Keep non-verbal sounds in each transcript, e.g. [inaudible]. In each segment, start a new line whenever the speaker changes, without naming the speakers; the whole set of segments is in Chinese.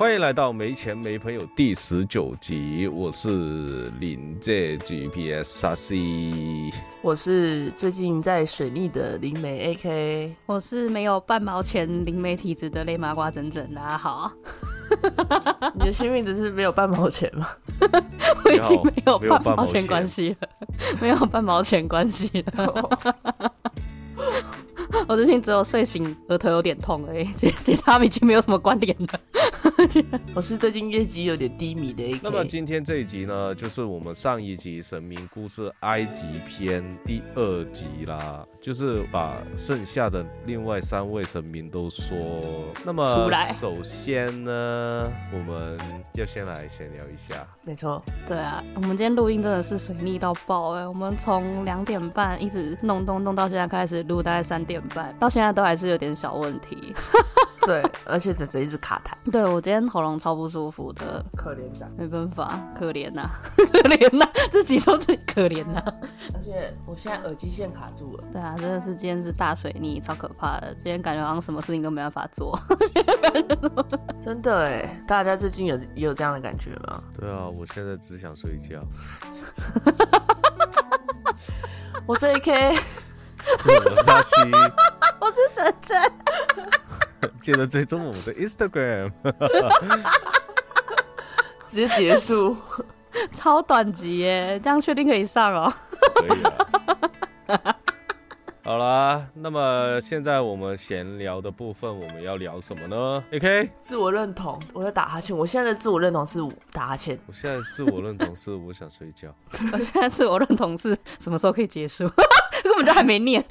欢迎来到没钱没朋友第十九集，我是林界 GPS 沙西，
我是最近在水逆的灵媒 AK，
我是没有半毛钱灵媒体质的泪麻瓜整整，大家好。[laughs]
你的幸运只是没有半毛钱吗？[laughs]
我已经没有半毛钱关系了，没有半毛钱关系了。我最近只有睡醒额头有点痛而已，其其他已经没有什么关联了。[laughs]
我是最近业绩有点低迷的一。
那么今天这一集呢，就是我们上一集神明故事埃及篇第二集啦，就是把剩下的另外三位神明都说。那么首先呢，我们就先来闲聊一下。
没错，
对啊，我们今天录音真的是水逆到爆哎！我们从两点半一直弄弄弄到现在开始录，大概三点半，到现在都还是有点小问题。[laughs]
对，而且整整一直卡痰。
对我今天喉咙超不舒服的，
可怜的，
没办法，可怜呐，[laughs] 可怜呐，自己说自己可怜呐。
而且我现在耳机线卡住了。
对啊，真的是今天是大水逆，超可怕的。今天感觉好像什么事情都没办法做。[laughs]
真的哎，大家最近有也有这样的感觉吗？
对啊，我现在只想睡觉。
我是 AK，
我是沙西，
我是晨晨。[laughs] [laughs]
记得追踪我们的 Instagram，[laughs]
直接结束，
超短集耶，这样确定可以上哦？
可以啊。好啦，那么现在我们闲聊的部分，我们要聊什么呢？OK，
自我认同，我在打哈欠。我现在的自我认同是打哈欠。
我现在自我认同是我想睡觉。
我现在自我认同是什么时候可以结束？根本就还没念。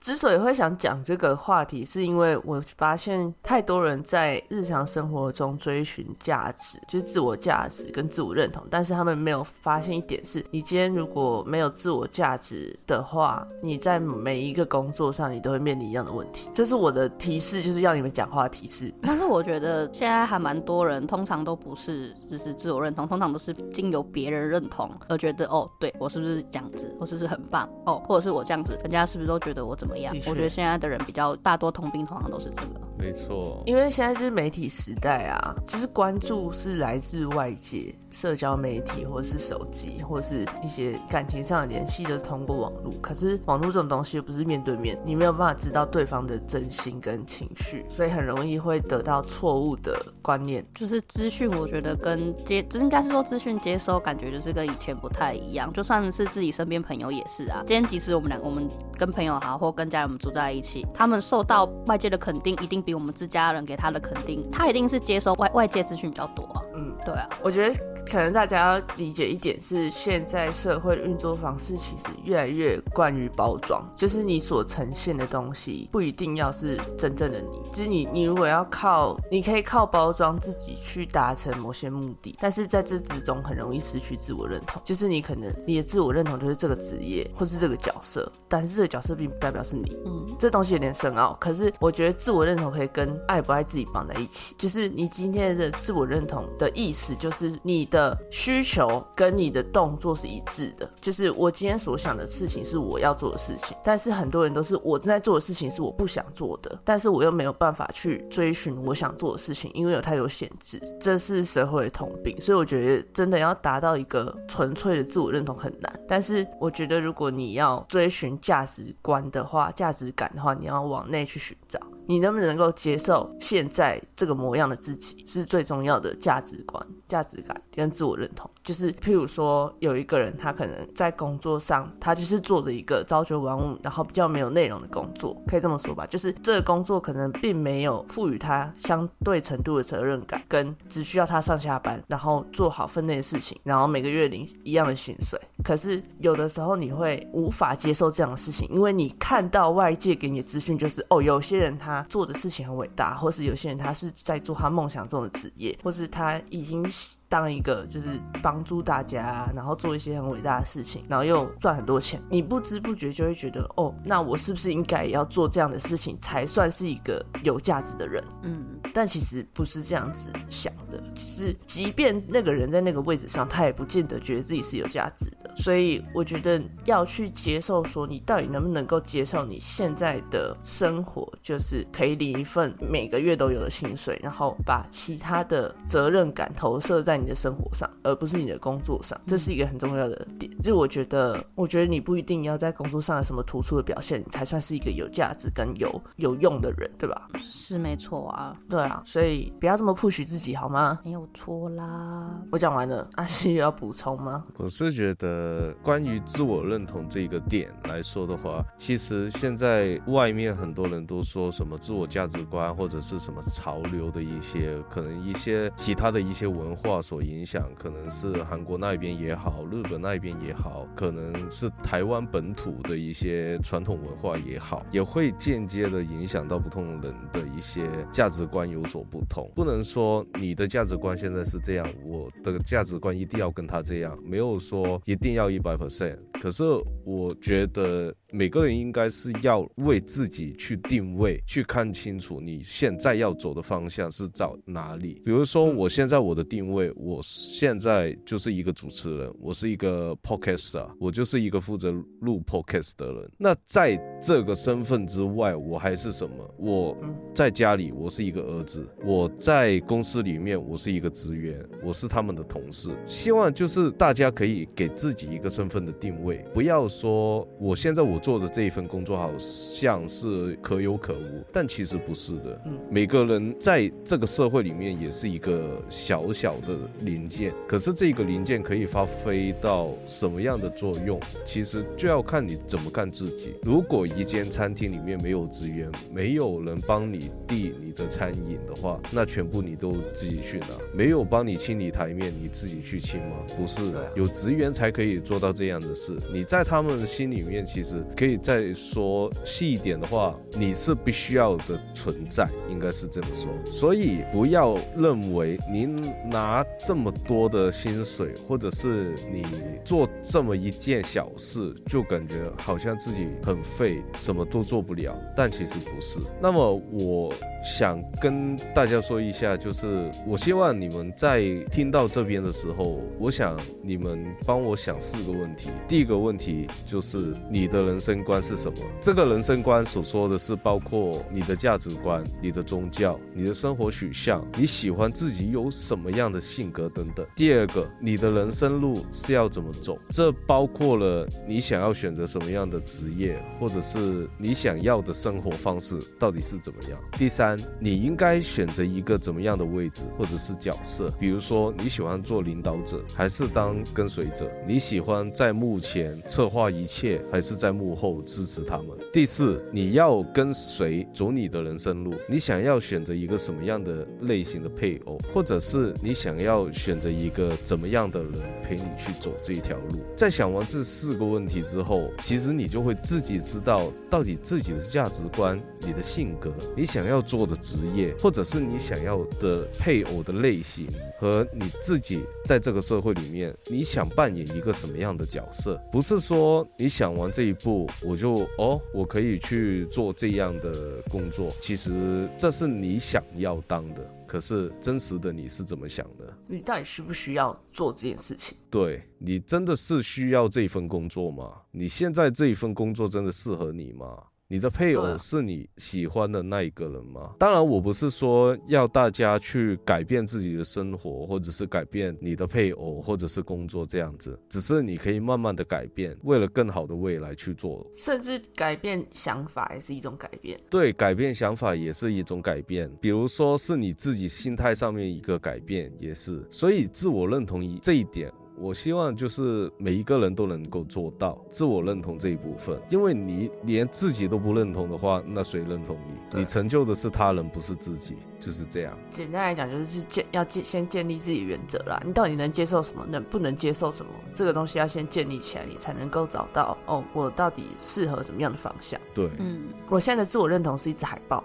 之所以会想讲这个话题，是因为我发现太多人在日常生活中追寻价值，就是自我价值跟自我认同，但是他们没有发现一点是，你今天如果没有自我价值的话，你在每一个工作上你都会面临一样的问题。这是我的提示，就是要你们讲话提示。
但是我觉得现在还蛮多人，通常都不是就是自我认同，通常都是经由别人认同而觉得哦，对我是不是这样子，我是不是很棒哦，或者是我这样子，人家是不是都觉得我怎么？我觉得现在的人比较大多同病，通常都是这个。
没错，
因为现在就是媒体时代啊，其实关注是来自外界。社交媒体或者是手机，或者是一些感情上的联系，都是通过网络。可是网络这种东西又不是面对面，你没有办法知道对方的真心跟情绪，所以很容易会得到错误的观念。
就是资讯，我觉得跟接，就应该是说资讯接收，感觉就是跟以前不太一样。就算是自己身边朋友也是啊。今天即使我们两，我们跟朋友好，或跟家人们住在一起，他们受到外界的肯定，一定比我们自家人给他的肯定，他一定是接收外外界资讯比较多。嗯，对啊，
我觉得。可能大家要理解一点是，现在社会的运作方式其实越来越关于包装，就是你所呈现的东西不一定要是真正的你。就是你，你如果要靠，你可以靠包装自己去达成某些目的，但是在这之中很容易失去自我认同。就是你可能你的自我认同就是这个职业或是这个角色，但是这个角色并不代表是你。嗯，这东西有点深奥。可是我觉得自我认同可以跟爱不爱自己绑在一起。就是你今天的自我认同的意思，就是你。的需求跟你的动作是一致的，就是我今天所想的事情是我要做的事情，但是很多人都是我正在做的事情是我不想做的，但是我又没有办法去追寻我想做的事情，因为有太多限制，这是社会的通病。所以我觉得真的要达到一个纯粹的自我认同很难，但是我觉得如果你要追寻价值观的话，价值感的话，你要往内去寻找。你能不能够接受现在这个模样的自己，是最重要的价值观、价值感跟自我认同。就是，譬如说，有一个人，他可能在工作上，他就是做着一个朝九晚五，然后比较没有内容的工作，可以这么说吧。就是这个工作可能并没有赋予他相对程度的责任感，跟只需要他上下班，然后做好分内的事情，然后每个月领一样的薪水。可是有的时候你会无法接受这样的事情，因为你看到外界给你的资讯就是，哦，有些人他。做的事情很伟大，或是有些人他是在做他梦想中的职业，或是他已经当一个就是帮助大家，然后做一些很伟大的事情，然后又赚很多钱，你不知不觉就会觉得，哦，那我是不是应该也要做这样的事情，才算是一个有价值的人？嗯。但其实不是这样子想的，就是即便那个人在那个位置上，他也不见得觉得自己是有价值的。所以我觉得要去接受，说你到底能不能够接受你现在的生活，就是可以领一份每个月都有的薪水，然后把其他的责任感投射在你的生活上，而不是你的工作上。这是一个很重要的点。就我觉得，我觉得你不一定要在工作上有什么突出的表现，你才算是一个有价值跟有有用的人，对吧？
是没错啊，
对啊，所以不要这么 push 自己好吗？
没有错啦。
我讲完了，阿西有要补充吗？
我是觉得，关于自我认同这个点来说的话，其实现在外面很多人都说什么自我价值观或者是什么潮流的一些，可能一些其他的一些文化所影响，可能是韩国那边也好，日本那边也好，可能是台湾本土的一些传统文化也好，也会间接的影响到不同人的一些价值观有所不同。不能说你的价值观现在是这样，我的价值观一定要跟他这样，没有说一定要一百 percent。可是我觉得每个人应该是要为自己去定位，去看清楚你现在要走的方向是找哪里。比如说，我现在我的定位，我现在就是一个主持人，我是一个 podcaster，我就是一个负责录 podcast 的人。那在这个身份之外，我还是什么？我在家里我是一个儿子，我在公司里面我是一个职员，我是他们的同事。希望就是大家可以给自己一个身份的定位，不要说我现在我做的这一份工作好像是可有可无，但其实不是的。
嗯
每个人在这个社会里面也是一个小小的零件，可是这个零件可以发挥到什么样的作用，其实就要看你怎么看自己。如果一间餐厅里面没有职员，没有人帮你递你的餐饮的话，那全部你都自己去拿。没有帮你清理台面，你自己去清吗？不是
对，
有职员才可以做到这样的事。你在他们的心里面，其实可以再说细一点的话，你是必须要的存在，应该是这么说。所以不要认为您拿这么多的薪水，或者是你做这么一件小事，就感觉好像自己很废，什么都做不了。但其实不是。那么我想跟大家说一下，就是我希望你们在听到这边的时候，我想你们帮我想四个问题。第一个问题就是你的人生观是什么？这个人生观所说的是包括你的价值观、你的宗教、你的生活取向，你喜欢自己有什么样的性格等等。第二个，你的人生路是要怎么走？这包括了你想要选择什么样的职业，或者是你想要的生活方式到底是怎么样。第三，你应该选择一个怎么样的位置或者是角色，比如说你喜欢做领导者，还是当跟随者？你喜欢在幕前策划一切，还是在幕后支持他们？第四，你要跟随走你的人生路，你想要选择一个什么样的类型的配偶，或者是你想要要选择一个怎么样的人陪你去走这一条路？在想完这四个问题之后，其实你就会自己知道到底自己的价值观、你的性格、你想要做的职业，或者是你想要的配偶的类型，和你自己在这个社会里面，你想扮演一个什么样的角色？不是说你想完这一步，我就哦，我可以去做这样的工作。其实这是你想要当的，可是真实的你是怎么想的？
你到底需不需要做这件事情？
对你真的是需要这份工作吗？你现在这一份工作真的适合你吗？你的配偶是你喜欢的那一个人吗？当然，我不是说要大家去改变自己的生活，或者是改变你的配偶，或者是工作这样子，只是你可以慢慢的改变，为了更好的未来去做。
甚至改变想法也是一种改变。
对，改变想法也是一种改变，比如说是你自己心态上面一个改变，也是。所以自我认同一这一点，我希望就是每一个人都能够做到自我认同这一部分，因为你连自己都不认同的话，那谁认同你？你成就的是他人，不是自己，就是这样。
简单来讲，就是建要建先建立自己的原则啦。你到底能接受什么，能不能接受什么，这个东西要先建立起来，你才能够找到哦，我到底适合什么样的方向。
对，
嗯，
我现在的自我认同是一只海豹。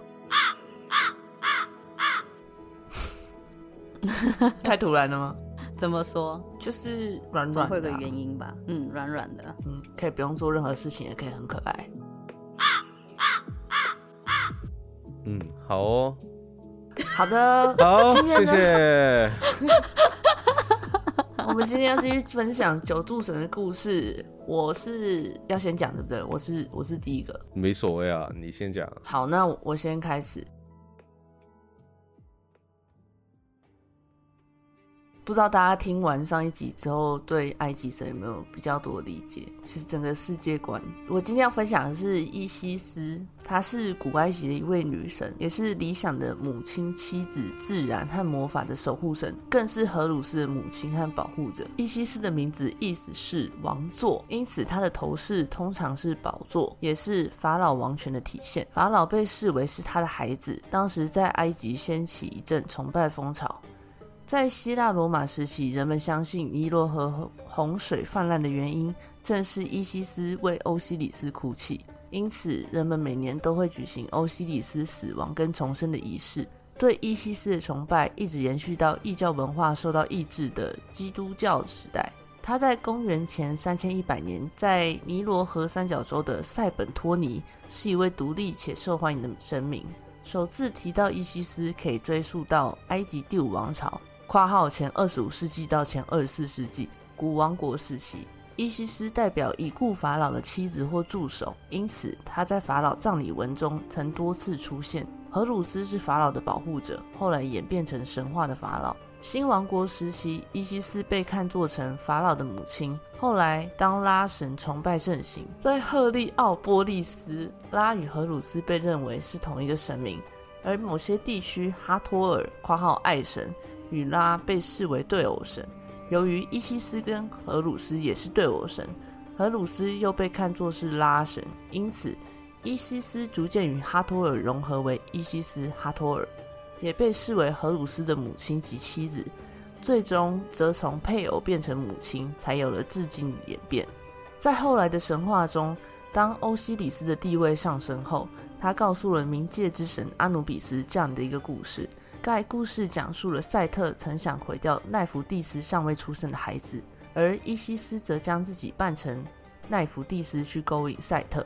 [laughs] [laughs] [laughs] 太突然了吗？
怎么说？
就是软
软会有个
软的啊、
原因吧。嗯，软软的。
嗯，可以不用做任何事情，也可以很可爱。
嗯，好哦。
好的，[laughs]
好，
今天
谢
呢
谢。[laughs]
我们今天要继续分享九柱神的故事。我是要先讲对不对？我是我是第一个。
没所谓啊，你先讲。
好，那我我先开始。不知道大家听完上一集之后，对埃及神有没有比较多的理解？就是整个世界观。我今天要分享的是伊西斯，她是古埃及的一位女神，也是理想的母亲、妻子、自然和魔法的守护神，更是荷鲁斯的母亲和保护者。伊西斯的名字意思是王座，因此她的头饰通常是宝座，也是法老王权的体现。法老被视为是他的孩子，当时在埃及掀起一阵崇拜风潮。在希腊罗马时期，人们相信尼罗河洪水泛滥的原因正是伊西斯为欧西里斯哭泣，因此人们每年都会举行欧西里斯死亡跟重生的仪式。对伊西斯的崇拜一直延续到异教文化受到抑制的基督教时代。他在公元前三千一百年，在尼罗河三角洲的塞本托尼是一位独立且受欢迎的神明。首次提到伊西斯，可以追溯到埃及第五王朝。括号前二十五世纪到前二十四世纪古王国时期，伊西斯代表已故法老的妻子或助手，因此他在法老葬礼文中曾多次出现。荷鲁斯是法老的保护者，后来演变成神话的法老。新王国时期，伊西斯被看作成法老的母亲。后来，当拉神崇拜盛行，在赫利奥波利斯，拉与荷鲁斯被认为是同一个神明，而某些地区哈托尔（括号爱神）。与拉被视为对偶神，由于伊西斯跟荷鲁斯也是对偶神，荷鲁斯又被看作是拉神，因此伊西斯逐渐与哈托尔融合为伊西斯哈托尔，也被视为荷鲁斯的母亲及妻子，最终则从配偶变成母亲，才有了至今演变。在后来的神话中，当欧西里斯的地位上升后，他告诉了冥界之神阿努比斯这样的一个故事。该故事讲述了赛特曾想毁掉奈弗蒂斯尚未出生的孩子，而伊西斯则将自己扮成奈弗蒂斯去勾引赛特，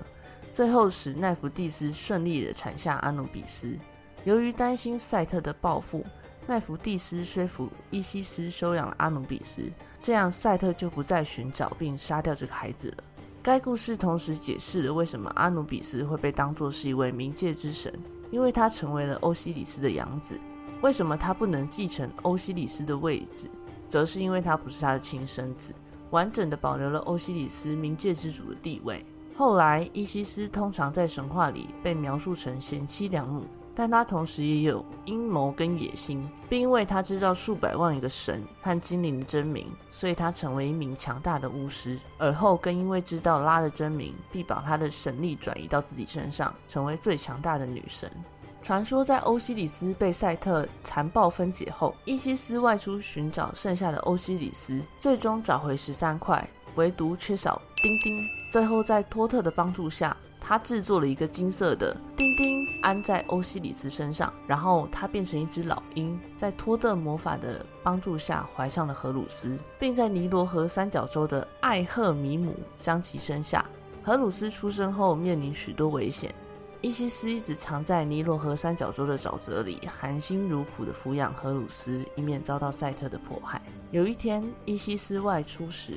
最后使奈弗蒂斯顺利的产下阿努比斯。由于担心赛特的报复，奈弗蒂斯说服伊西斯收养了阿努比斯，这样赛特就不再寻找并杀掉这个孩子了。该故事同时解释了为什么阿努比斯会被当作是一位冥界之神，因为他成为了欧西里斯的养子。为什么他不能继承欧西里斯的位置，则是因为他不是他的亲生子，完整的保留了欧西里斯冥界之主的地位。后来，伊西斯通常在神话里被描述成贤妻良母，但他同时也有阴谋跟野心，并因为他知道数百万一个神和精灵的真名，所以他成为一名强大的巫师。而后更因为知道拉的真名，必把他的神力转移到自己身上，成为最强大的女神。传说在欧西里斯被赛特残暴分解后，伊西斯外出寻找剩下的欧西里斯，最终找回十三块，唯独缺少钉钉。最后在托特的帮助下，他制作了一个金色的钉钉，安在欧西里斯身上，然后他变成一只老鹰，在托特魔法的帮助下怀上了荷鲁斯，并在尼罗河三角洲的艾赫米姆将其生下。荷鲁斯出生后面临许多危险。伊西斯一直藏在尼罗河三角洲的沼泽里，含辛茹苦地抚养荷鲁斯，以免遭到赛特的迫害。有一天，伊西斯外出时，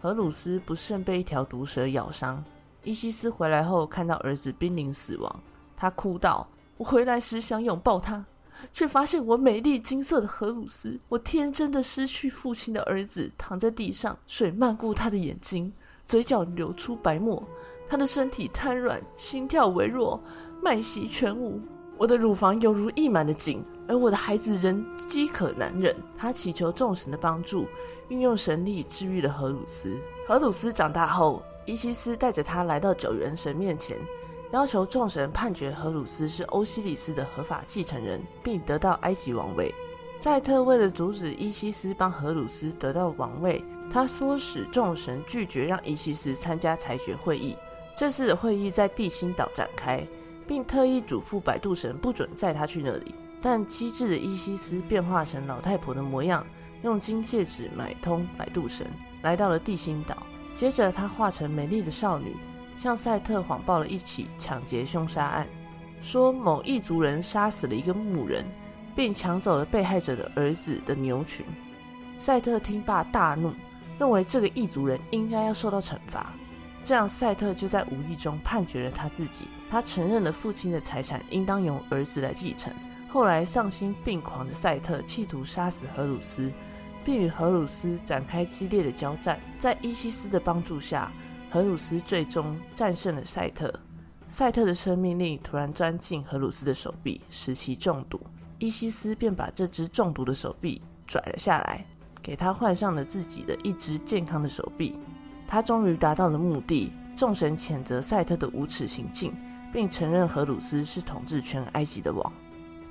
荷鲁斯不慎被一条毒蛇咬伤。伊西斯回来后，看到儿子濒临死亡，他哭道：“我回来时想拥抱他，却发现我美丽金色的荷鲁斯，我天真的失去父亲的儿子，躺在地上，水漫过他的眼睛，嘴角流出白沫。”他的身体瘫软，心跳微弱，脉息全无。我的乳房犹如溢满的井，而我的孩子仍饥渴难忍。他祈求众神的帮助，运用神力治愈了荷鲁斯。荷鲁斯长大后，伊西斯带着他来到九元神面前，要求众神判决荷鲁斯是欧西里斯的合法继承人，并得到埃及王位。赛特为了阻止伊西斯帮荷鲁斯得到王位，他唆使众神拒绝让伊西斯参加裁决会议。这次的会议在地心岛展开，并特意嘱咐摆渡神不准载他去那里。但机智的伊西斯变化成老太婆的模样，用金戒指买通摆渡神，来到了地心岛。接着，他化成美丽的少女，向赛特谎报了一起抢劫凶杀案，说某异族人杀死了一个牧人，并抢走了被害者的儿子的牛群。赛特听罢大怒，认为这个异族人应该要受到惩罚。这样，赛特就在无意中判决了他自己。他承认了父亲的财产应当由儿子来继承。后来，丧心病狂的赛特企图杀死荷鲁斯，并与荷鲁斯展开激烈的交战。在伊西斯的帮助下，荷鲁斯最终战胜了赛特。赛特的生命力突然钻进荷鲁斯的手臂，使其中毒。伊西斯便把这只中毒的手臂拽了下来，给他换上了自己的一只健康的手臂。他终于达到了目的。众神谴责赛特的无耻行径，并承认荷鲁斯是统治全埃及的王。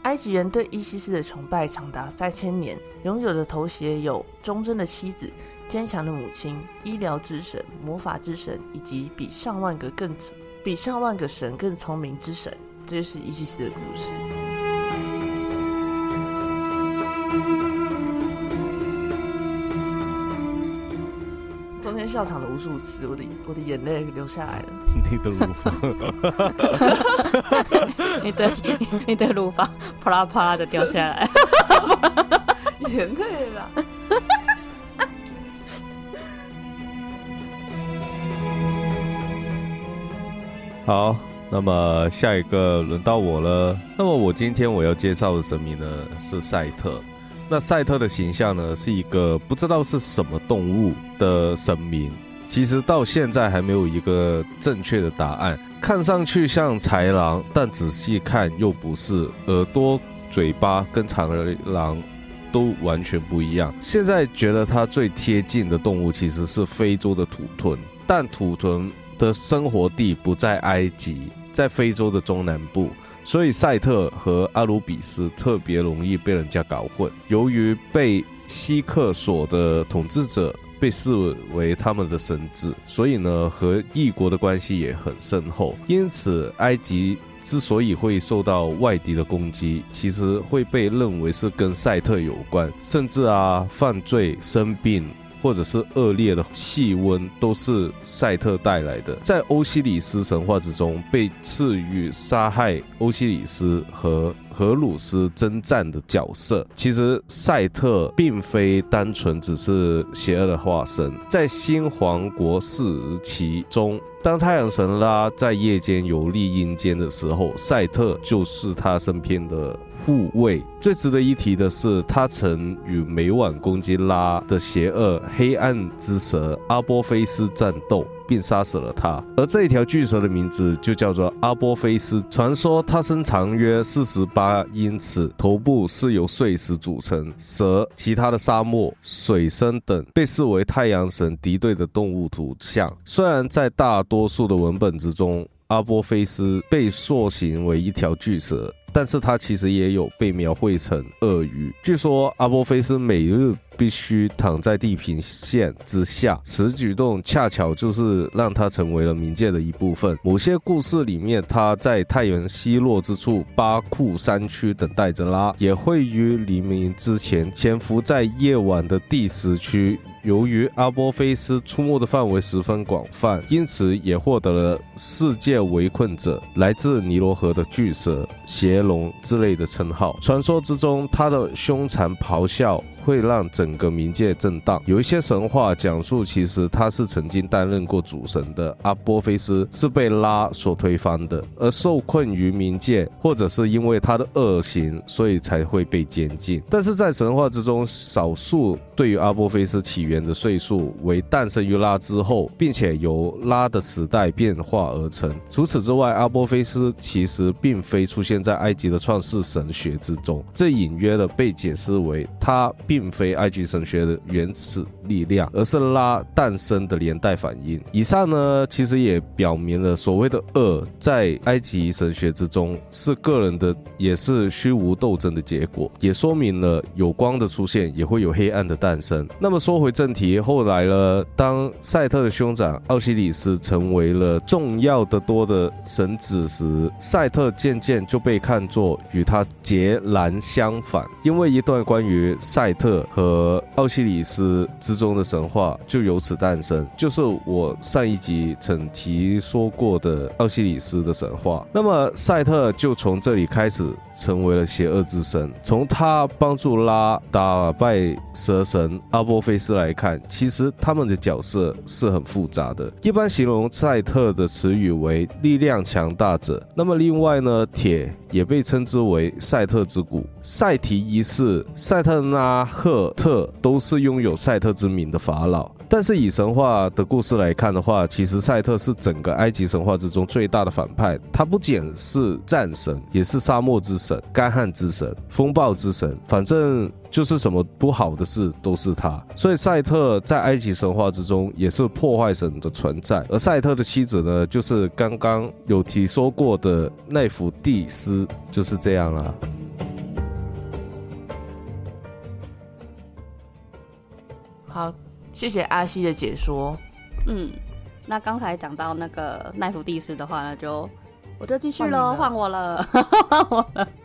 埃及人对伊西斯的崇拜长达三千年，拥有的头衔有忠贞的妻子、坚强的母亲、医疗之神、魔法之神，以及比上万个更比上万个神更聪明之神。这就是伊西斯的故事。中间笑场了无数次，我的我的眼泪流下来了。[laughs]
你的乳房，[laughs]
你的你的乳房啪啦啪啦的掉下来，[laughs]
眼泪了。
好，那么下一个轮到我了。那么我今天我要介绍的神明呢是赛特。那赛特的形象呢，是一个不知道是什么动物的神明，其实到现在还没有一个正确的答案。看上去像豺狼，但仔细看又不是，耳朵、嘴巴跟长耳狼都完全不一样。现在觉得它最贴近的动物其实是非洲的土豚，但土豚的生活地不在埃及，在非洲的中南部。所以赛特和阿鲁比斯特别容易被人家搞混。由于被希克索的统治者被视为他们的神智，所以呢和异国的关系也很深厚。因此，埃及之所以会受到外敌的攻击，其实会被认为是跟赛特有关，甚至啊犯罪、生病。或者是恶劣的气温，都是赛特带来的。在欧西里斯神话之中，被赐予杀害欧西里斯和荷鲁斯征战的角色。其实赛特并非单纯只是邪恶的化身。在新皇国时期中，当太阳神拉在夜间游历阴间的时候，赛特就是他身边的。护卫最值得一提的是，他曾与每晚攻击拉的邪恶黑暗之蛇阿波菲斯战斗，并杀死了他。而这一条巨蛇的名字就叫做阿波菲斯。传说它身长约四十八英尺，头部是由碎石组成。蛇、其他的沙漠、水生等被视为太阳神敌对的动物图像。虽然在大多数的文本之中，阿波菲斯被塑形为一条巨蛇。但是它其实也有被描绘成鳄鱼。据说阿波菲斯每日必须躺在地平线之下，此举动恰巧就是让他成为了冥界的一部分。某些故事里面，他在太阳西落之处巴库山区等待着拉，也会于黎明之前潜伏在夜晚的第十区。由于阿波菲斯出没的范围十分广泛，因此也获得了“世界围困者”、“来自尼罗河的巨蛇”、“邪龙”之类的称号。传说之中，他的凶残咆哮。会让整个冥界震荡。有一些神话讲述，其实他是曾经担任过主神的阿波菲斯是被拉所推翻的，而受困于冥界，或者是因为他的恶行，所以才会被监禁。但是在神话之中，少数对于阿波菲斯起源的岁数为诞生于拉之后，并且由拉的时代变化而成。除此之外，阿波菲斯其实并非出现在埃及的创世神学之中，这隐约的被解释为他。并非埃及神学的原始力量，而是拉诞生的连带反应。以上呢，其实也表明了所谓的恶，在埃及神学之中是个人的，也是虚无斗争的结果，也说明了有光的出现，也会有黑暗的诞生。那么说回正题，后来呢，当赛特的兄长奥西里斯成为了重要的多的神子时，赛特渐渐就被看作与他截然相反，因为一段关于赛。特和奥西里斯之中的神话就由此诞生，就是我上一集曾提说过的奥西里斯的神话。那么赛特就从这里开始成为了邪恶之神。从他帮助拉打败蛇神阿波菲斯来看，其实他们的角色是很复杂的。一般形容赛特的词语为力量强大者。那么另外呢，铁也被称之为赛特之谷。赛提一世、赛特拉赫特都是拥有赛特之名的法老。但是以神话的故事来看的话，其实赛特是整个埃及神话之中最大的反派。他不仅是战神，也是沙漠之神、干旱之神、风暴之神，反正就是什么不好的事都是他。所以赛特在埃及神话之中也是破坏神的存在。而赛特的妻子呢，就是刚刚有提说过的奈芙蒂斯，就是这样啦。
好，谢谢阿西的解说。
嗯，那刚才讲到那个奈芙蒂斯的话呢，就我就继续
了
换我了，换我了。[laughs]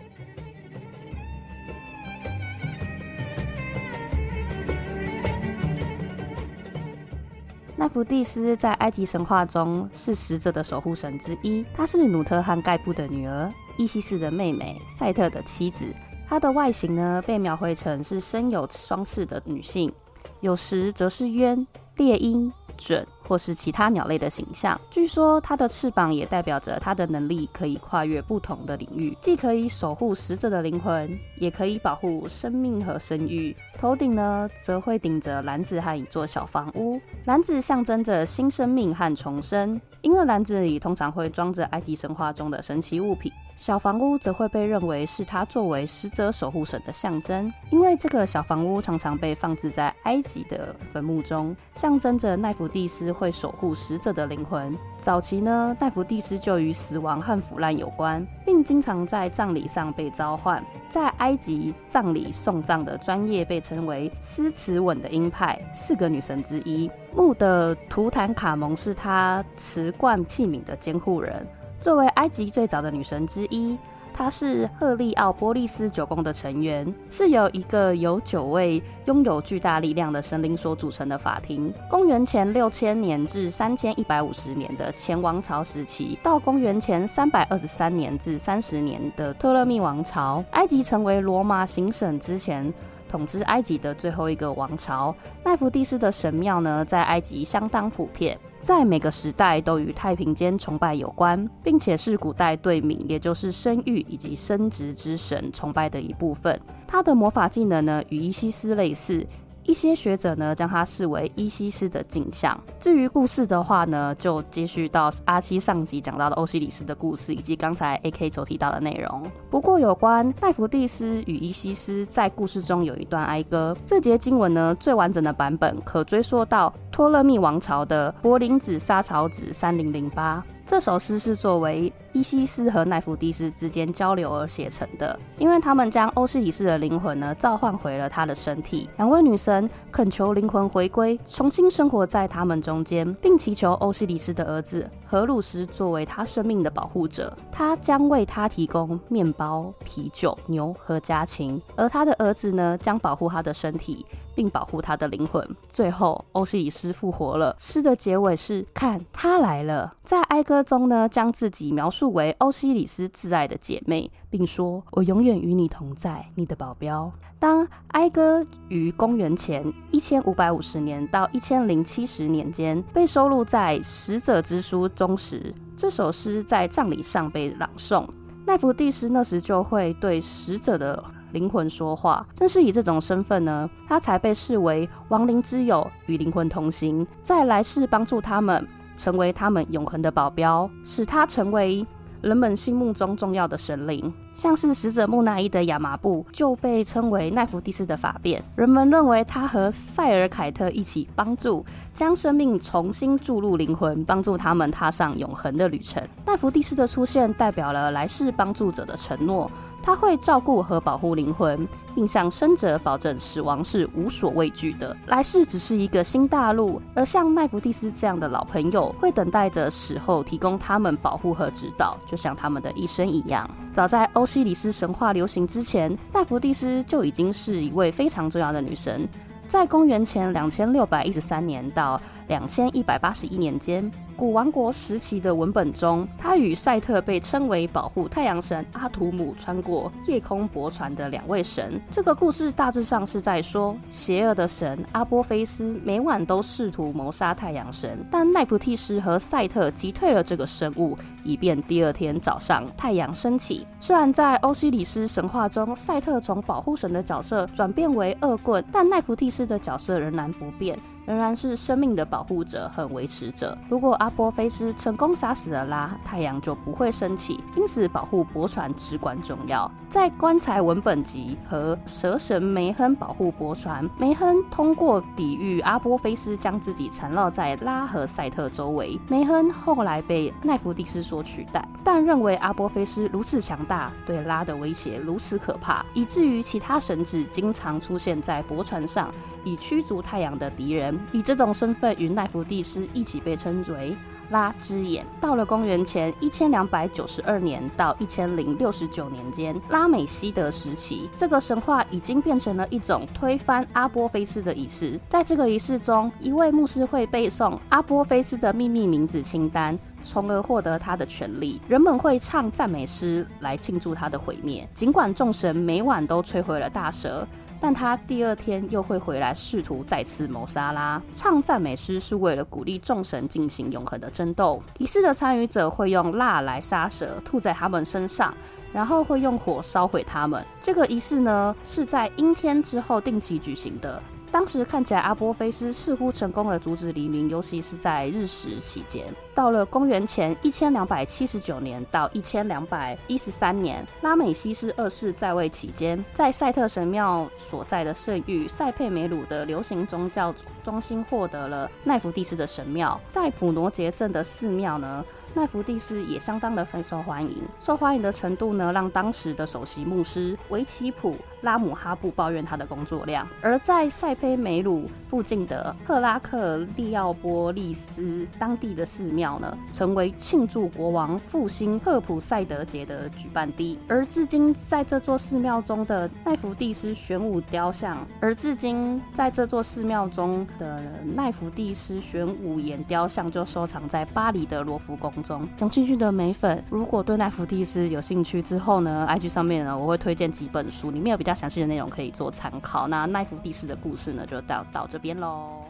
奈芙蒂斯在埃及神话中是死者的守护神之一，她是努特汉盖布的女儿，伊西斯的妹妹，赛特的妻子。她的外形呢，被描绘成是身有双翅的女性，有时则是鸢、猎鹰、隼或是其他鸟类的形象。据说它的翅膀也代表着它的能力可以跨越不同的领域，既可以守护死者的灵魂，也可以保护生命和生育。头顶呢，则会顶着篮子和一座小房屋，篮子象征着新生命和重生，因为篮子里通常会装着埃及神话中的神奇物品。小房屋则会被认为是他作为死者守护神的象征，因为这个小房屋常常被放置在埃及的坟墓中，象征着奈芙蒂斯会守护死者的灵魂。早期呢，奈芙蒂斯就与死亡和腐烂有关，并经常在葬礼上被召唤。在埃及葬礼送葬的专业被称为斯茨吻的鹰派，四个女神之一。墓的图坦卡蒙是她瓷罐器皿的监护人。作为埃及最早的女神之一，她是赫利奥波利斯九宫的成员，是由一个由九位拥有巨大力量的神灵所组成的法庭。公元前六千年至三千一百五十年的前王朝时期，到公元前三百二十三年至三十年的特勒密王朝，埃及成为罗马行省之前。统治埃及的最后一个王朝，奈芙蒂斯的神庙呢，在埃及相当普遍，在每个时代都与太平间崇拜有关，并且是古代对冥，也就是生育以及生殖之神崇拜的一部分。他的魔法技能呢，与伊西斯类似。一些学者呢将它视为伊西斯的镜像。至于故事的话呢，就接续到阿七上集讲到的欧西里斯的故事，以及刚才 A K 所提到的内容。不过，有关奈芙蒂斯与伊西斯在故事中有一段哀歌，这节经文呢最完整的版本可追溯到托勒密王朝的柏林子沙草子三零零八。这首诗是作为伊西斯和奈芙蒂斯之间交流而写成的，因为他们将欧西里斯的灵魂呢召唤回了他的身体。两位女神恳求灵魂回归，重新生活在他们中间，并祈求欧西里斯的儿子荷鲁斯作为他生命的保护者，他将为他提供面包、啤酒、牛和家禽，而他的儿子呢将保护他的身体。并保护他的灵魂。最后，欧西里斯复活了。诗的结尾是：看，他来了。在哀歌中呢，将自己描述为欧西里斯挚爱的姐妹，并说：“我永远与你同在，你的保镖。”当哀歌于公元前一千五百五十年到一千零七十年间被收录在《使者之书》中时，这首诗在葬礼上被朗诵。奈芙蒂斯那时就会对使者的灵魂说话，正是以这种身份呢，他才被视为亡灵之友，与灵魂同行，在来世帮助他们，成为他们永恒的保镖，使他成为人们心目中重要的神灵。像是死者木乃伊的亚麻布就被称为奈弗蒂斯的法变，人们认为他和塞尔凯特一起帮助将生命重新注入灵魂，帮助他们踏上永恒的旅程。奈弗蒂斯的出现代表了来世帮助者的承诺。他会照顾和保护灵魂，并向生者保证死亡是无所畏惧的，来世只是一个新大陆。而像奈芙蒂斯这样的老朋友，会等待着死后提供他们保护和指导，就像他们的一生一样。早在欧西里斯神话流行之前，奈芙蒂斯就已经是一位非常重要的女神。在公元前两千六百一十三年到两千一百八十一年间。古王国时期的文本中，他与赛特被称为保护太阳神阿图姆穿过夜空泊船的两位神。这个故事大致上是在说，邪恶的神阿波菲斯每晚都试图谋杀太阳神，但奈芙蒂斯和赛特击退了这个生物，以便第二天早上太阳升起。虽然在欧西里斯神话中，赛特从保护神的角色转变为恶棍，但奈芙蒂斯的角色仍然不变。仍然是生命的保护者和维持者。如果阿波菲斯成功杀死了拉，太阳就不会升起。因此，保护驳船至关重要。在棺材文本集和蛇神梅亨保护驳船，梅亨通过抵御阿波菲斯，将自己缠绕在拉和赛特周围。梅亨后来被奈芙蒂斯所取代，但认为阿波菲斯如此强大，对拉的威胁如此可怕，以至于其他神子经常出现在驳船上。以驱逐太阳的敌人，以这种身份与奈芙蒂斯一起被称为拉之眼。到了公元前一千两百九十二年到一千零六十九年间，拉美西德时期，这个神话已经变成了一种推翻阿波菲斯的仪式。在这个仪式中，一位牧师会背诵阿波菲斯的秘密名字清单，从而获得他的权利。人们会唱赞美诗来庆祝他的毁灭，尽管众神每晚都摧毁了大蛇。但他第二天又会回来，试图再次谋杀啦。唱赞美诗是为了鼓励众神进行永恒的争斗。仪式的参与者会用蜡来杀蛇，吐在他们身上，然后会用火烧毁他们。这个仪式呢，是在阴天之后定期举行的。当时看起来，阿波菲斯似乎成功了阻止黎明，尤其是在日食期间。到了公元前一千两百七十九年到一千两百一十三年，拉美西斯二世在位期间，在赛特神庙所在的圣域塞佩梅鲁的流行宗教中心获得了奈福蒂斯的神庙。在普罗杰镇的寺庙呢？奈福蒂斯也相当的很受欢迎，受欢迎的程度呢，让当时的首席牧师维奇普拉姆哈布抱怨他的工作量。而在塞佩梅鲁附近的赫拉克利奥波利斯当地的寺庙呢，成为庆祝国王复兴赫普塞德节的举办地。而至今在这座寺庙中的奈福蒂斯玄武雕像，而至今在这座寺庙中的奈福蒂斯玄武岩雕像就收藏在巴黎的罗浮宫。中有兴趣的美粉，如果对奈福蒂斯有兴趣之后呢，IG 上面呢我会推荐几本书，里面有比较详细的内容可以做参考。那奈夫第四的故事呢，就到到这边喽。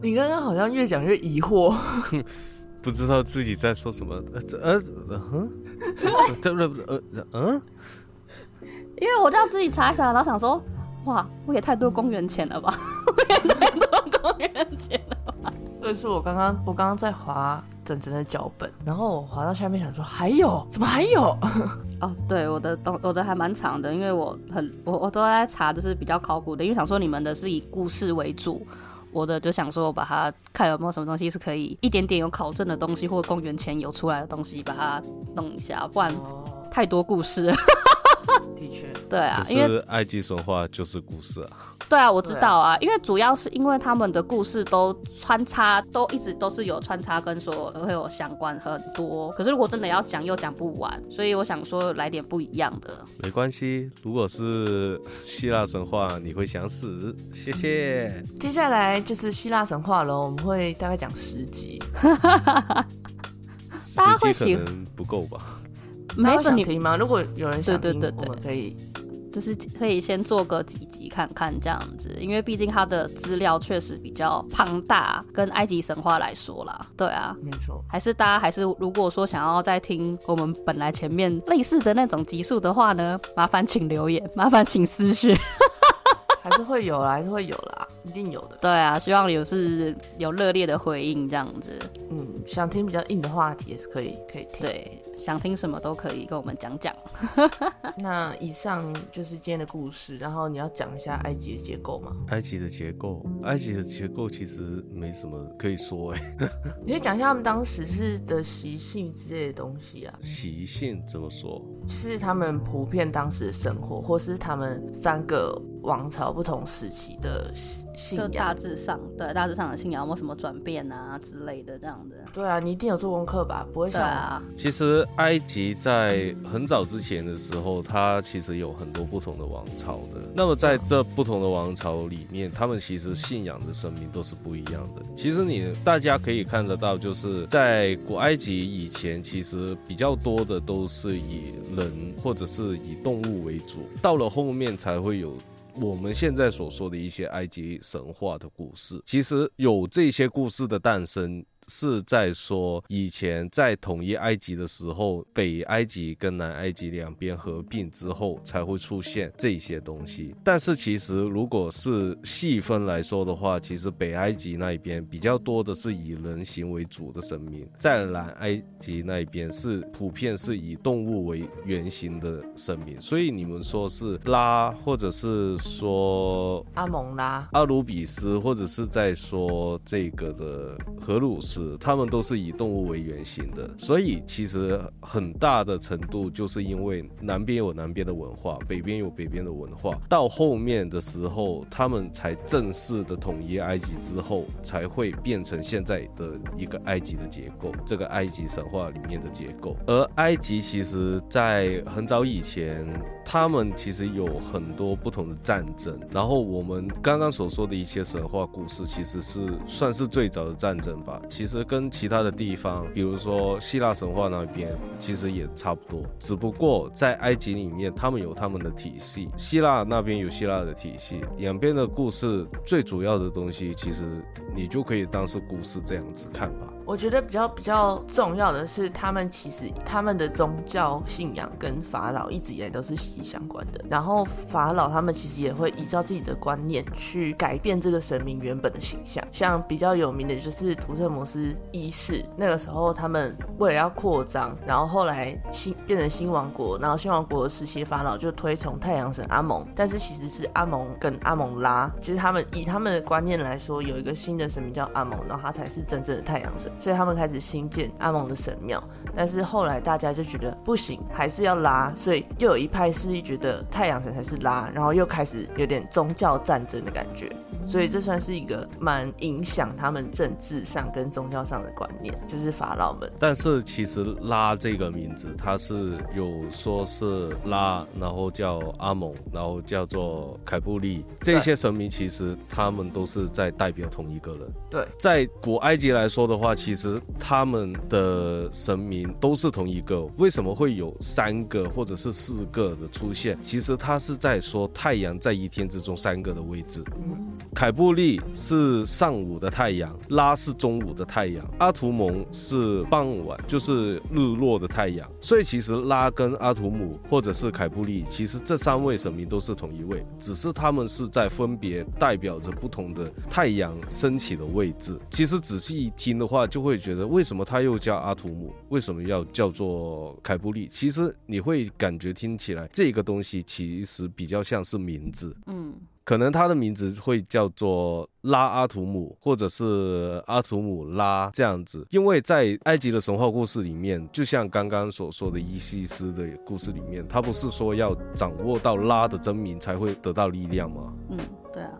你刚刚好像越讲越疑惑，[laughs]
不知道自己在说什么。呃呃哼，这不呃嗯，[laughs]
因为我这样自己查一查，然后想说，哇，我也太多公元钱了吧，[laughs] 我也太多公元钱了吧。
所以是我刚刚我刚刚在划整整的脚本，然后我划到下面想说还有，怎么还有？[laughs]
哦，对，我的东我的还蛮长的，因为我很我我都在查，就是比较考古的，因为想说你们的是以故事为主。我的就想说，我把它看有没有什么东西是可以一点点有考证的东西，或公元前有出来的东西，把它弄一下，不然太多故事了。[laughs]
的确，
对啊，
因为埃及神话就是故事啊。
对啊，我知道啊，因为主要是因为他们的故事都穿插，都一直都是有穿插跟说会有相关很多。可是如果真的要讲，又讲不完，所以我想说来点不一样的。
没关系，如果是希腊神话，你会想死。谢谢。
接下来就是希腊神话了，我们会大概讲十集。
十集可能不够吧？
没有想听吗？如果有人想听，我们可以。
就是可以先做个几集看看这样子，因为毕竟它的资料确实比较庞大，跟埃及神话来说啦，对啊，
没错。
还是大家还是如果说想要再听我们本来前面类似的那种集数的话呢，麻烦请留言，麻烦请私讯，[laughs]
还是会有啦，还是会有啦，一定有的。
对啊，希望有是有热烈的回应这样子。
嗯，想听比较硬的话题也是可以，可以听。
对。想听什么都可以跟我们讲讲。[laughs]
那以上就是今天的故事，然后你要讲一下埃及的结构吗？
埃及的结构，埃及的结构其实没什么可以说哎。[laughs]
你可以讲一下他们当时是的习性之类的东西啊。
习性怎么说？
是他们普遍当时的生活，或是他们三个王朝不同时期的信仰。
大致上，对大致上的信仰有没有什么转变啊之类的这样子。
对啊，你一定有做功课吧？不会想
啊。
其实埃及在很早之前的时候，它其实有很多不同的王朝的。那么在这不同的王朝里面，他们其实信仰的神明都是不一样的。其实你大家可以看得到，就是在古埃及以前，其实比较多的都是以人或者是以动物为主，到了后面才会有。我们现在所说的一些埃及神话的故事，其实有这些故事的诞生。是在说以前在统一埃及的时候，北埃及跟南埃及两边合并之后，才会出现这些东西。但是其实如果是细分来说的话，其实北埃及那一边比较多的是以人形为主的神明，在南埃及那一边是普遍是以动物为原型的神明。所以你们说是拉，或者是说
阿蒙拉、
阿努比斯，或者是在说这个的荷鲁斯。他们都是以动物为原型的，所以其实很大的程度就是因为南边有南边的文化，北边有北边的文化。到后面的时候，他们才正式的统一埃及之后，才会变成现在的一个埃及的结构，这个埃及神话里面的结构。而埃及其实在很早以前，他们其实有很多不同的战争。然后我们刚刚所说的一些神话故事，其实是算是最早的战争吧。其实跟其他的地方，比如说希腊神话那边，其实也差不多。只不过在埃及里面，他们有他们的体系，希腊那边有希腊的体系。两边的故事最主要的东西，其实你就可以当是故事这样子看吧。
我觉得比较比较重要的是，他们其实他们的宗教信仰跟法老一直以来都是息息相关的。然后法老他们其实也会依照自己的观念去改变这个神明原本的形象。像比较有名的就是图特摩斯一世，那个时候他们为了要扩张，然后后来新变成新王国，然后新王国的时期法老就推崇太阳神阿蒙，但是其实是阿蒙跟阿蒙拉，其实他们以他们的观念来说，有一个新的神明叫阿蒙，然后他才是真正的太阳神。所以他们开始新建阿蒙的神庙，但是后来大家就觉得不行，还是要拉，所以又有一派势力觉得太阳神才是拉，然后又开始有点宗教战争的感觉。所以这算是一个蛮影响他们政治上跟宗教上的观念，就是法老们。
但是其实拉这个名字，它是有说是拉，然后叫阿蒙，然后叫做凯布利，这些神明其实他们都是在代表同一个人。
对，
在古埃及来说的话，其其实他们的神明都是同一个。为什么会有三个或者是四个的出现？其实他是在说太阳在一天之中三个的位置。凯布利是上午的太阳，拉是中午的太阳，阿图蒙是傍晚，就是日落的太阳。所以其实拉跟阿图姆或者是凯布利，其实这三位神明都是同一位，只是他们是在分别代表着不同的太阳升起的位置。其实仔细一听的话，就会觉得为什么他又叫阿图姆，为什么要叫做凯布利？其实你会感觉听起来这个东西其实比较像是名字，嗯。可能他的名字会叫做拉阿图姆，或者是阿图姆拉这样子，因为在埃及的神话故事里面，就像刚刚所说的伊西斯的故事里面，他不是说要掌握到拉的真名才会得到力量吗？
嗯，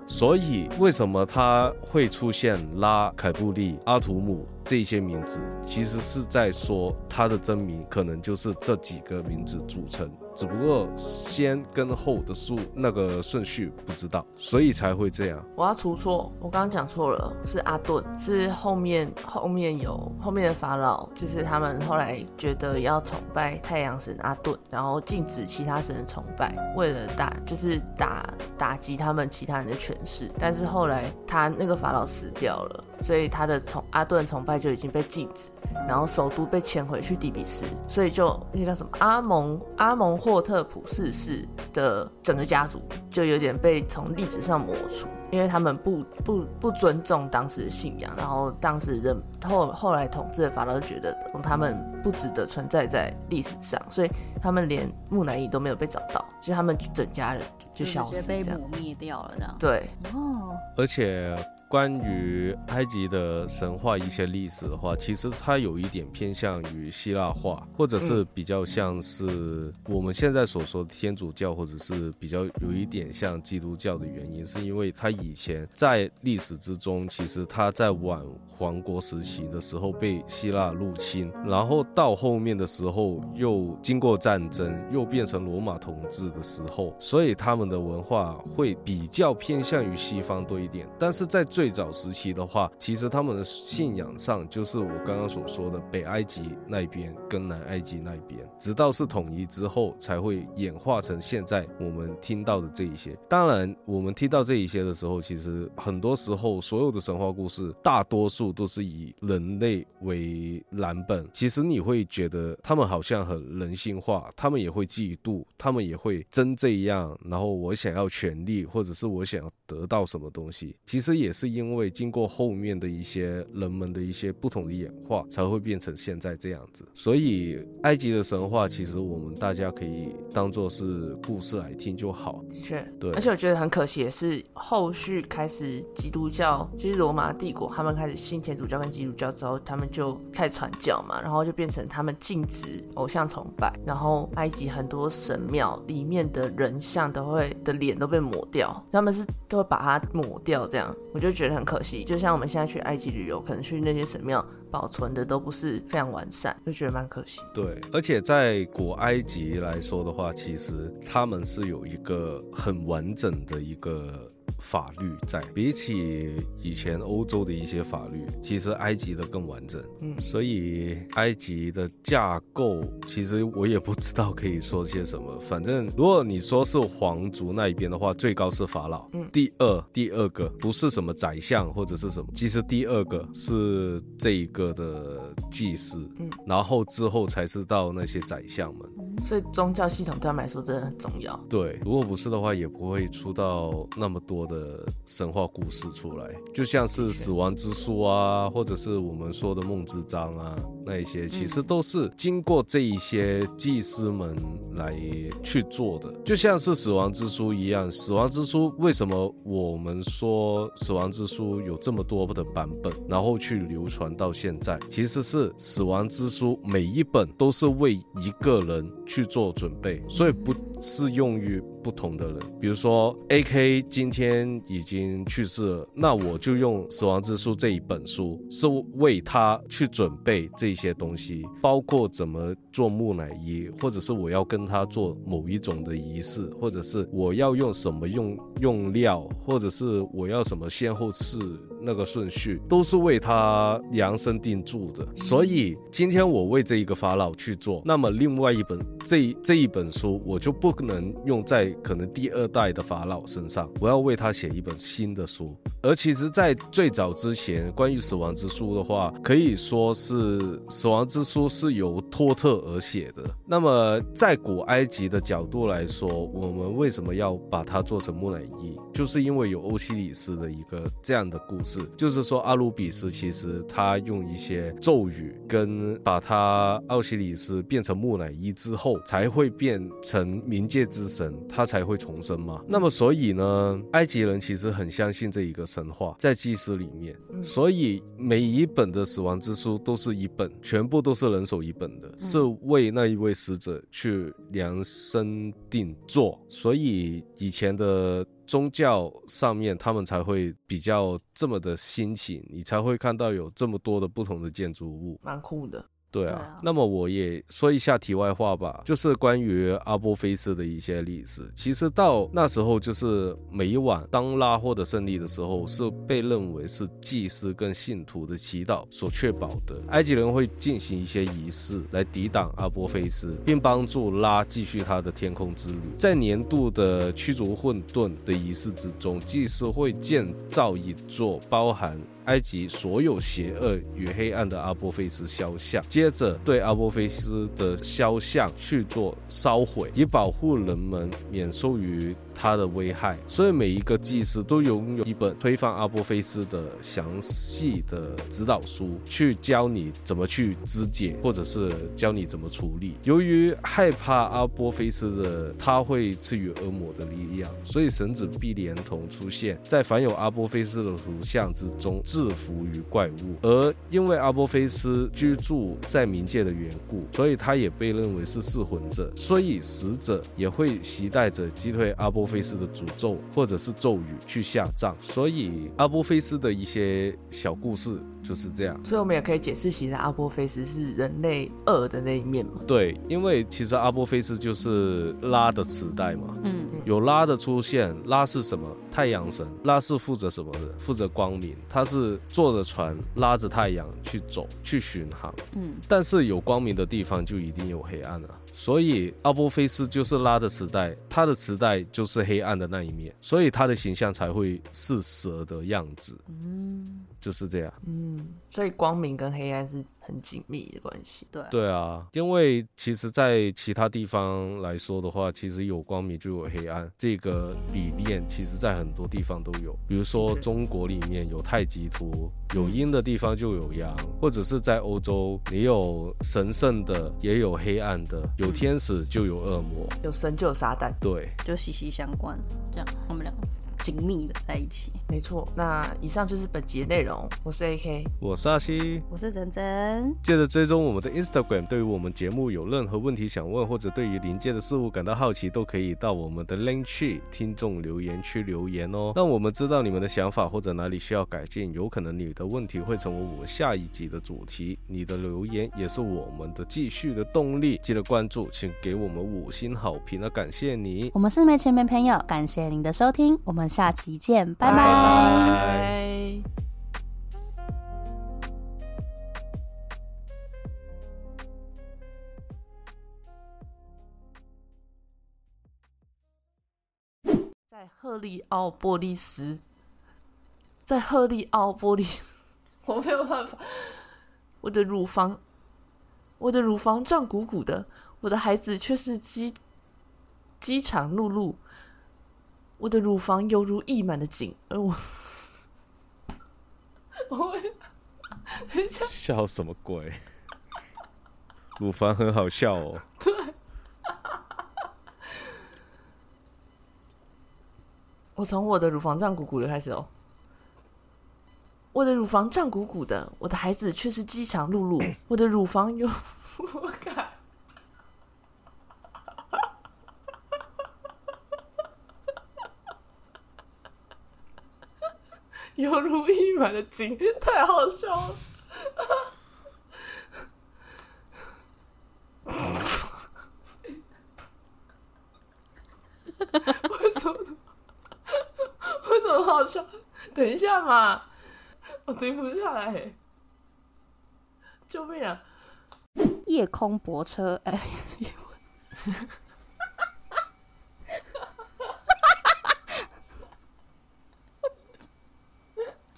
所以为什么他会出现拉凯布利、阿图姆这些名字，其实是在说他的真名可能就是这几个名字组成。只不过先跟后的数那个顺序不知道，所以才会这样。
我要出错，我刚刚讲错了，是阿顿，是后面后面有后面的法老，就是他们后来觉得要崇拜太阳神阿顿，然后禁止其他神的崇拜，为了打就是打打击他们其他人的权势。但是后来他那个法老死掉了。所以他的崇阿顿崇拜就已经被禁止，然后首都被迁回去底比斯，所以就那个叫什么阿蒙阿蒙霍特普四世的整个家族就有点被从历史上抹除，因为他们不不不尊重当时的信仰，然后当时人后后来统治的法老就觉得他们不值得存在在历史上，所以他们连木乃伊都没有被找到，就是他们整家人就消
直接被
失这样。
抹灭掉了，这样。
对，
哦，
而且关于埃及的神话一些历史的话，其实它有一点偏向于希腊化，或者是比较像是我们现在所说的天主教，或者是比较有一点像基督教的原因，是因为它以前在历史之中，其实它在晚王国时期的时候被希腊入侵，然后到后面的时候又经过战争，又变成罗马统治的时候，所以他们的文化会比较偏向于西方多一点。但是在最早时期的话，其实他们的信仰上就是我刚刚所说的北埃及那边跟南埃及那边，直到是统一之后才会演化成现在我们听到的这一些。当然，我们听到这一些的时候，其实很多时候所有的神话故事，大多数都是以人类为蓝本。其实你会觉得他们好像很人性化，他们也会嫉妒，他们也会争这样，然后我想要权利，或者是我想要得到什么东西。其实也是因为经过后面的一些人们的一些不同的演化，才会变成现在这样子。所以埃及的神话，其实我们大家可以当做是故事来听就好。
的确，
对
而且我觉得很可惜的是，后续开始基督教，就是罗马帝国，他们开始信天主教跟基督教之后，他们就开始传教嘛，然后就变成他们禁止偶像崇拜，然后埃及很多神庙里面的人像都会的脸都被抹掉，他们是都会把它抹掉，这样我就觉得很可惜。就像我们现在去埃及旅游，可能去那些神庙保存的都不是非常完善，就觉得蛮可惜。
对，而且在古埃及来说的话，其实他们是有一个很完整的一个法律在，比起以前欧洲的一些法律，其实埃及的更完整。
嗯
所以埃及的架构，其实我也不知道可以说些什么。反正如果你说是皇族那一边的话，最高是法老。
嗯
第二第二个不是什么宰相或者是什么，其实第二个是这一个的祭司。
嗯
然后之后才是到那些宰相们。
所以宗教系统对他们来说真的很重要。
对，如果不是的话，也不会出到那么多的神话故事出来，就像是死亡之书啊，或者是我们说的梦之章啊，那一些其实都是经过这一些祭司们来去做的，就像是死亡之书一样。死亡之书为什么我们说死亡之书有这么多的版本，然后去流传到现在，其实是死亡之书每一本都是为一个人去做准备，所以不适用于不同的人。比如说，A K 今天已经去世了，那我就用《死亡之书》这一本书，是为他去准备这些东西，包括怎么做木乃伊，或者是我要跟他做某一种的仪式，或者是我要用什么用用料，或者是我要什么先后次那个顺序，都是为他量身定做的。所以今天我为这一个法老去做，那么另外一本这这一本书，我就不能用在可能第二代的法老身上，我要为他写一本新的书。而其实，在最早之前，关于死亡之书的话，可以说是死亡之书是由托特而写的。那么，在古埃及的角度来说，我们为什么要把它做成木乃伊？就是因为有欧西里斯的一个这样的故事，就是说阿鲁比斯其实他用一些咒语跟把他奥西里斯变成木乃伊之后，才会变成冥界之神，他才会重生嘛。那么所以呢，埃及人其实很相信这一个神话，在祭司里面，
嗯
所以每一本的死亡之书都是一本，全部都是人手一本的，是为那一位死者去量身定做。所以以前的宗教上面，他们才会比较这么的兴起，你才会看到有这么多的不同的建筑物。
蛮酷的。
对啊，
对啊
那么我也说一下题外话吧，就是关于阿波菲斯的一些历史。其实到那时候，就是每一晚当拉获得胜利的时候，是被认为是祭司跟信徒的祈祷所确保的。埃及人会进行一些仪式来抵挡阿波菲斯，并帮助拉继续他的天空之旅。在年度的驱逐混沌的仪式之中，祭司会建造一座包含埃及所有邪恶与黑暗的阿波菲斯肖像，接着对阿波菲斯的肖像去做烧毁，以保护人们免受于他的危害。所以每一个祭司都拥有一本推翻阿波菲斯的详细的指导书，去教你怎么去肢解，或者是教你怎么处理。由于害怕阿波菲斯的他会赐予恶魔的力量，所以神子必连同出现在凡有阿波菲斯的图像之中，制服于怪物。而因为阿波菲斯居住在冥界的缘故，所以他也被认为是噬魂者，所以死者也会携带着击退阿波菲斯的诅咒或者是咒语去下葬。所以阿波菲斯的一些小故事就是这样。
所以我们也可以解释，其实阿波菲斯是人类恶的那一面嘛。
对，因为其实阿波菲斯就是拉的磁带嘛。
嗯，
有拉的出现，拉是什么？太阳神，拉是负责什么的？负责光明，他是坐着船拉着太阳去走，去巡航。
嗯，
但是有光明的地方就一定有黑暗啊，所以阿波菲斯就是拉的磁带，他的磁带就是黑暗的那一面，所以他的形象才会是蛇的样子。
嗯，
就是这样。
嗯，所以光明跟黑暗是很紧密的关系。
对，
对啊，因为其实，在其他地方来说的话，其实有光明就有黑暗，这个理念其实在很多地方都有。比如说中国里面有太极图，有阴的地方就有阳，或者是在欧洲，你有神圣的，也有黑暗的，有天使就有恶魔。
有神就有撒旦，
对，
就息息相关，这样我们俩紧密的在一起。
没错。那以上就是本集的内容。我是 AK，
我是阿西。
我是珍珍，
记得追踪我们的 Instagram。对于我们节目有任何问题想问，或者对于临界的事物感到好奇，都可以到我们的 Link 去听众留言区留言哦，让我们知道你们的想法或者哪里需要改进。有可能你的问题会成为我们下一集的主题，你的留言也是我们的继续的动力。记得关注，请给我们五星好评啊！感谢你。
我们是没钱没朋友，感谢您的收听，我们下期见，拜
拜
拜
拜。在赫利奥波利斯，在赫利奥波利斯，[laughs] 我没有办法，我的乳房，我的乳房胀鼓鼓的，我的孩子却是饥饥肠辘辘，我的乳房犹如溢满的井，而我，[laughs] 我会，等一下，[laughs]
笑什么鬼？乳房很好笑哦。[laughs]
对我从我的乳房胀鼓鼓的开始哦。我的乳房胀鼓鼓的，我的孩子却是饥肠辘辘。我的乳房有，我看，犹如一满的井，太好笑了。为什么？为什么好笑？等一下嘛，我停不下来，救命啊！
夜空泊车，哎，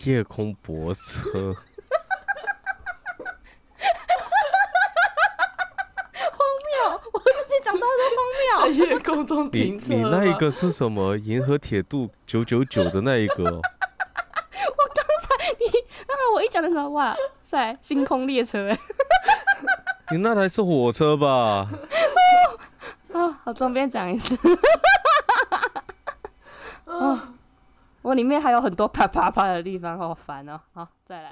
夜空泊车，[laughs] 荒谬
我自己讲到的荒
在夜空中
你
停车
你那一个是什么？银河铁路九九九的那一个、[laughs] 哦。
谬。那我一讲的时候，哇塞，星空列车，哎，
你那台是火车吧？
啊，[laughs] 好，重边讲一次。哦，我里面还有很多啪啪啪的地方，好烦哦。好，再来。